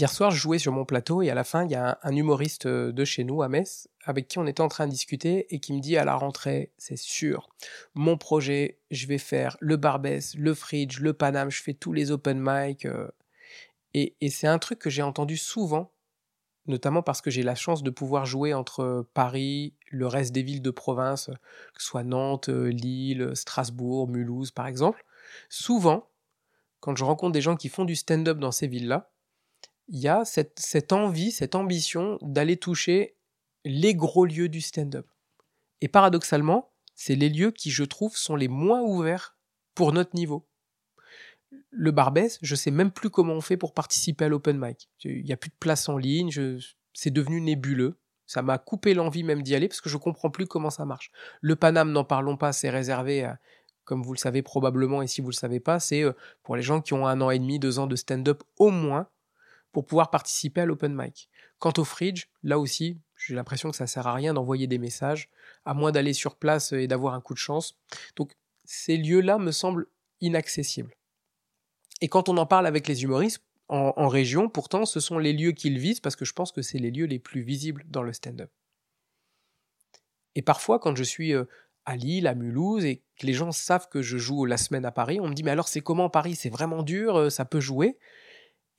Hier soir, je jouais sur mon plateau et à la fin, il y a un, humoriste euh, de chez nous, à Metz, avec qui on était en train de discuter et qui me dit à la rentrée, c'est sûr, mon projet, je vais faire le Barbès, le Fridge, le Paname, je fais tous les open mic. Euh. et, c'est un truc que j'ai entendu souvent, notamment parce que j'ai la chance de pouvoir jouer entre Paris, le reste des villes de province, que ce soit Nantes, Lille, Strasbourg, Mulhouse par exemple. Souvent, quand je rencontre des gens qui font du stand-up dans ces villes-là, il y a cette, envie, cette ambition d'aller toucher les gros lieux du stand-up. Et paradoxalement, c'est les lieux qui, je trouve, sont les moins ouverts pour notre niveau. Le Barbès, je sais même plus comment on fait pour participer à l'open mic. Il n'y a plus de place en ligne, c'est devenu nébuleux. Ça m'a coupé l'envie même d'y aller parce que je comprends plus comment ça marche. Le Paname, n'en parlons pas, c'est réservé comme vous le savez probablement, et si vous ne le savez pas, c'est euh, pour les gens qui ont un an et demi, deux ans de stand-up au moins, pour pouvoir participer à l'open mic. Quant au fridge, là aussi, j'ai l'impression que ça sert à rien d'envoyer des messages, à moins d'aller sur place et d'avoir un coup de chance. Donc ces lieux-là me semblent inaccessibles. Et quand on en parle avec les humoristes, en, région, pourtant, ce sont les lieux qu'ils visent parce que je pense que c'est les lieux les plus visibles dans le stand-up. Et parfois, quand je suis euh, à Lille, à Mulhouse, et que les gens savent que je joue la semaine à Paris, on me dit mais alors c'est comment Paris? C'est vraiment dur, euh, ça peut jouer?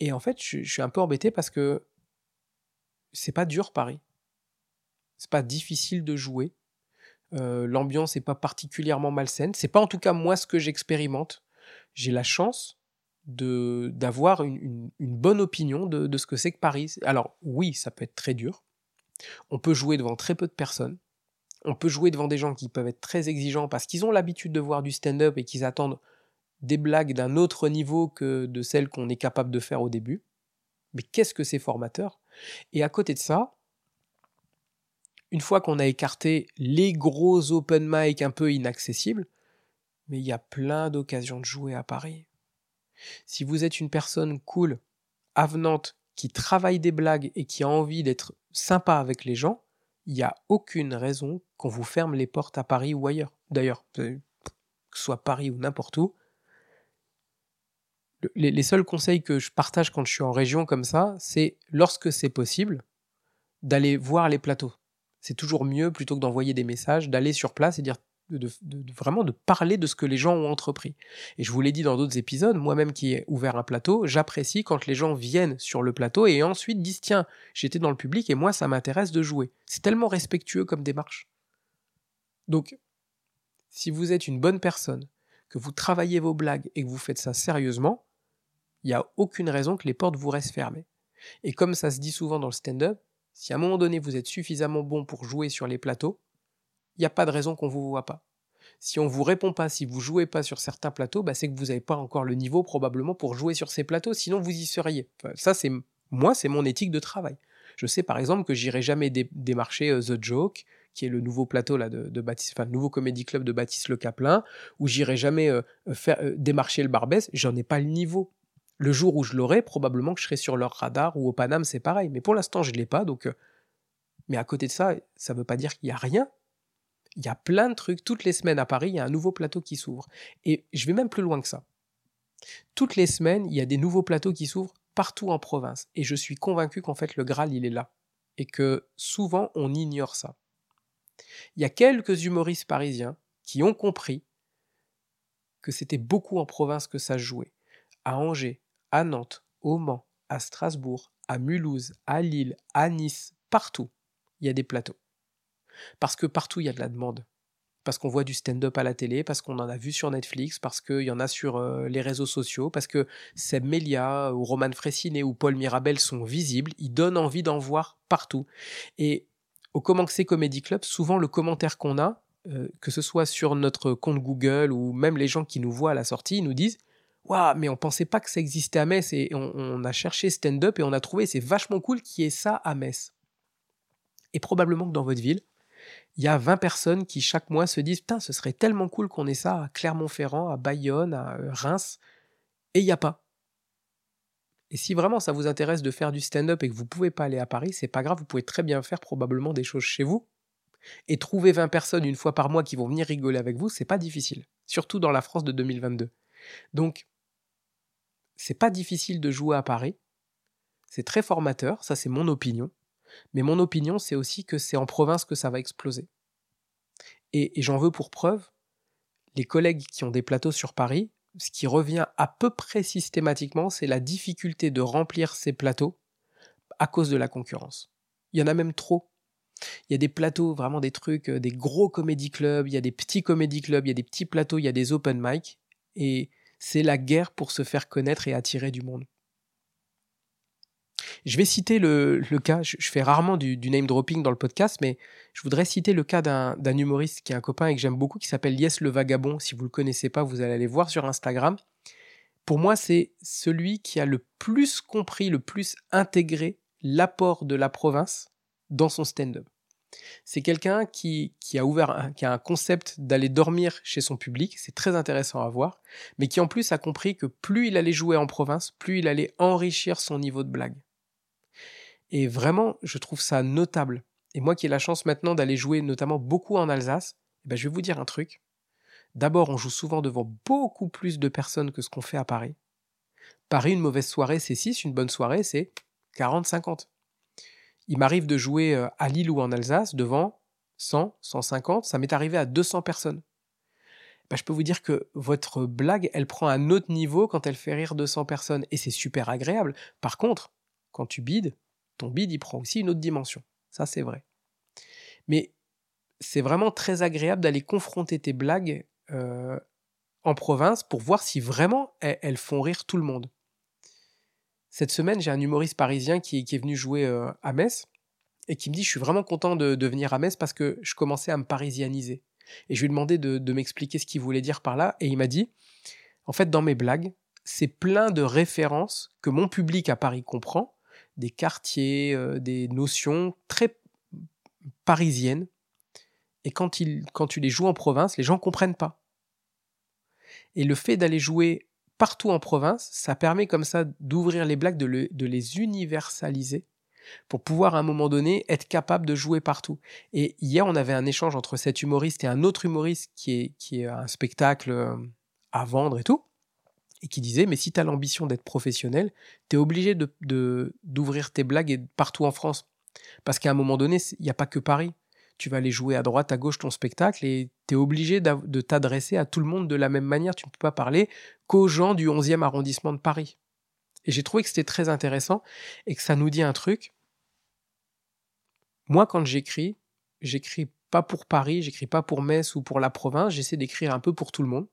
Et en fait, je, suis un peu embêté parce que c'est pas dur Paris. C'est pas difficile de jouer. Euh, l'ambiance n'est pas particulièrement malsaine. C'est pas en tout cas moi ce que j'expérimente. J'ai la chance d'avoir une, bonne opinion de, de ce que c'est que Paris. Alors oui, ça peut être très dur. On peut jouer devant très peu de personnes. On peut jouer devant des gens qui peuvent être très exigeants parce qu'ils ont l'habitude de voir du stand-up et qu'ils attendent des blagues d'un autre niveau que de celles qu'on est capable de faire au début. Mais qu'est-ce que c'est formateur Et à côté de ça, une fois qu'on a écarté les gros open mic un peu inaccessibles, mais il y a plein d'occasions de jouer à Paris. Si vous êtes une personne cool, avenante, qui travaille des blagues et qui a envie d'être sympa avec les gens, il n'y a aucune raison qu'on vous ferme les portes à Paris ou ailleurs. D'ailleurs, que ce soit Paris ou n'importe où, les, seuls conseils que je partage quand je suis en région comme ça, c'est lorsque c'est possible, d'aller voir les plateaux. C'est toujours mieux, plutôt que d'envoyer des messages, d'aller sur place et dire vraiment de parler de ce que les gens ont entrepris. Et je vous l'ai dit dans d'autres épisodes, moi-même qui ai ouvert un plateau, j'apprécie quand les gens viennent sur le plateau et ensuite disent tiens, j'étais dans le public et moi ça m'intéresse de jouer. C'est tellement respectueux comme démarche. Donc, si vous êtes une bonne personne, que vous travaillez vos blagues et que vous faites ça sérieusement, il n'y a aucune raison que les portes vous restent fermées. Et comme ça se dit souvent dans le stand-up, si à un moment donné vous êtes suffisamment bon pour jouer sur les plateaux, il n'y a pas de raison qu'on ne vous voit pas. Si on ne vous répond pas, si vous jouez pas sur certains plateaux, bah c'est que vous n'avez pas encore le niveau probablement pour jouer sur ces plateaux, sinon vous y seriez. ça c'est moi, c'est mon éthique de travail. Je sais par exemple que j'irai jamais démarcher euh, The Joke, qui est le nouveau plateau là de, Baptiste, le nouveau comédie club de Baptiste Le Caplin, ou j'irai jamais euh, faire euh, démarcher le Barbès, j'en ai pas le niveau. Le jour où je l'aurai, probablement que je serai sur leur radar ou au Paname, c'est pareil. Mais pour l'instant, je ne l'ai pas. Donc, euh, mais à côté de ça, ça ne veut pas dire qu'il n'y a rien. Il y a plein de trucs. Toutes les semaines à Paris, il y a un nouveau plateau qui s'ouvre. Et je vais même plus loin que ça. Toutes les semaines, il y a des nouveaux plateaux qui s'ouvrent partout en province. Et je suis convaincu qu'en fait, le Graal, il est là. Et que souvent, on ignore ça. Il y a quelques humoristes parisiens qui ont compris que c'était beaucoup en province que ça jouait. À Angers, à Nantes, au Mans, à Strasbourg, à Mulhouse, à Lille, à Nice, partout, il y a des plateaux. Parce que partout, il y a de la demande. Parce qu'on voit du stand-up à la télé, parce qu'on en a vu sur Netflix, parce qu'il y en a sur euh, les réseaux sociaux, parce que Seb Melia ou Roman Fressinet ou Paul Mirabel sont visibles, ils donnent envie d'en voir partout. Et au Comment Comedy Club, souvent le commentaire qu'on a, euh, que ce soit sur notre compte Google ou même les gens qui nous voient à la sortie, ils nous disent Waouh, mais on pensait pas que ça existait à Metz et on, a cherché stand-up et on a trouvé c'est vachement cool qu'il y ait ça à Metz. Et probablement que dans votre ville, il y a 20 personnes qui chaque mois se disent Putain, ce serait tellement cool qu'on ait ça à Clermont-Ferrand, à Bayonne, à euh, Reims, et il n'y a pas. Et si vraiment ça vous intéresse de faire du stand-up et que vous ne pouvez pas aller à Paris, c'est pas grave, vous pouvez très bien faire probablement des choses chez vous. Et trouver 20 personnes une fois par mois qui vont venir rigoler avec vous, c'est pas difficile. Surtout dans la France de 2022. Donc, c'est pas difficile de jouer à Paris. c'est très formateur, ça c'est mon opinion. Mais mon opinion, c'est aussi que c'est en province que ça va exploser. Et, j'en veux pour preuve les collègues qui ont des plateaux sur Paris, ce qui revient à peu près systématiquement, c'est la difficulté de remplir ces plateaux à cause de la concurrence. Il y en a même trop. Il y a des plateaux, vraiment des trucs, euh, des gros comédie clubs, il y a des petits comédie clubs, il y a des petits plateaux, il y a des open mic, et c'est la guerre pour se faire connaître et attirer du monde. Je vais citer le, cas, je, fais rarement du, name dropping dans le podcast, mais je voudrais citer le cas d'un humoriste qui est un copain et que j'aime beaucoup, qui s'appelle Yes le Vagabond. Si vous ne le connaissez pas, vous allez aller voir sur Instagram. Pour moi, c'est celui qui a le plus compris, le plus intégré l'apport de la province dans son stand-up. C'est quelqu'un qui, a ouvert, qui a un concept d'aller dormir chez son public, c'est très intéressant à voir, mais qui en plus a compris que plus il allait jouer en province, plus il allait enrichir son niveau de blague. Et vraiment, je trouve ça notable. Et moi qui ai la chance maintenant d'aller jouer notamment beaucoup en Alsace, eh ben je vais vous dire un truc. D'abord, on joue souvent devant beaucoup plus de personnes que ce qu'on fait à Paris. Paris, une mauvaise soirée, c'est 6, une bonne soirée, c'est 40-50. Il m'arrive de jouer euh, à Lille ou en Alsace devant 100, 150, ça m'est arrivé à 200 personnes. Ben, je peux vous dire que votre blague, elle prend un autre niveau quand elle fait rire 200 personnes, et c'est super agréable. Par contre, quand tu bides, ton bide, il prend aussi une autre dimension. Ça, c'est vrai. Mais c'est vraiment très agréable d'aller confronter tes blagues euh, en province pour voir si vraiment elles, font rire tout le monde. Cette semaine, j'ai un humoriste parisien qui, est venu jouer euh, à Metz et qui me dit Je suis vraiment content de, venir à Metz parce que je commençais à me parisianiser. Et je lui ai demandé de, m'expliquer ce qu'il voulait dire par là. Et il m'a dit En fait, dans mes blagues, c'est plein de références que mon public à Paris comprend, des quartiers, euh, des notions très parisiennes. Et quand, quand tu les joues en province, les gens ne comprennent pas. Et le fait d'aller jouer partout en province, ça permet comme ça d'ouvrir les blagues, de, de, les universaliser pour pouvoir à un moment donné être capable de jouer partout. Et hier, on avait un échange entre cet humoriste et un autre humoriste qui est, un spectacle euh, à vendre et tout et qui disait mais si tu as l'ambition d'être professionnel, tu es obligé d'ouvrir tes blagues partout en France. Parce qu'à un moment donné, il n'y a pas que Paris. Tu vas aller jouer à droite, à gauche ton spectacle et tu es obligé de t'adresser à tout le monde de la même manière. Tu ne peux pas parler qu'aux gens du 11e arrondissement de Paris. Et j'ai trouvé que c'était très intéressant et que ça nous dit un truc. Moi, quand j'écris, j'écris pas pour Paris, j'écris pas pour Metz ou pour la province, j'essaie d'écrire un peu pour tout le monde.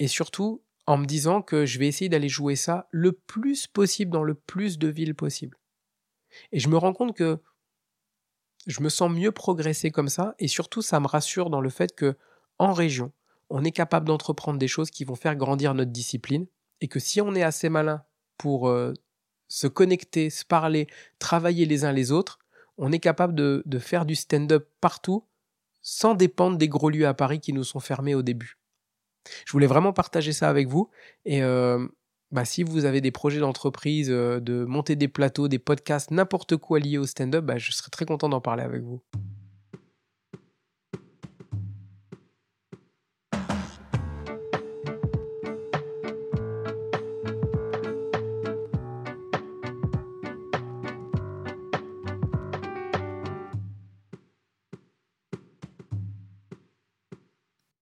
Et surtout, en me disant que je vais essayer d'aller jouer ça le plus possible dans le plus de villes possible. Et je me rends compte que je me sens mieux progresser comme ça et surtout ça me rassure dans le fait que en région, on est capable d'entreprendre des choses qui vont faire grandir notre discipline et que si on est assez malin pour euh, se connecter, se parler, travailler les uns les autres, on est capable de, faire du stand-up partout sans dépendre des gros lieux à Paris qui nous sont fermés au début. Je voulais vraiment partager ça avec vous. Et euh, bah, si vous avez des projets d'entreprise, euh, de monter des plateaux, des podcasts, n'importe quoi lié au stand-up, bah, je serais très content d'en parler avec vous.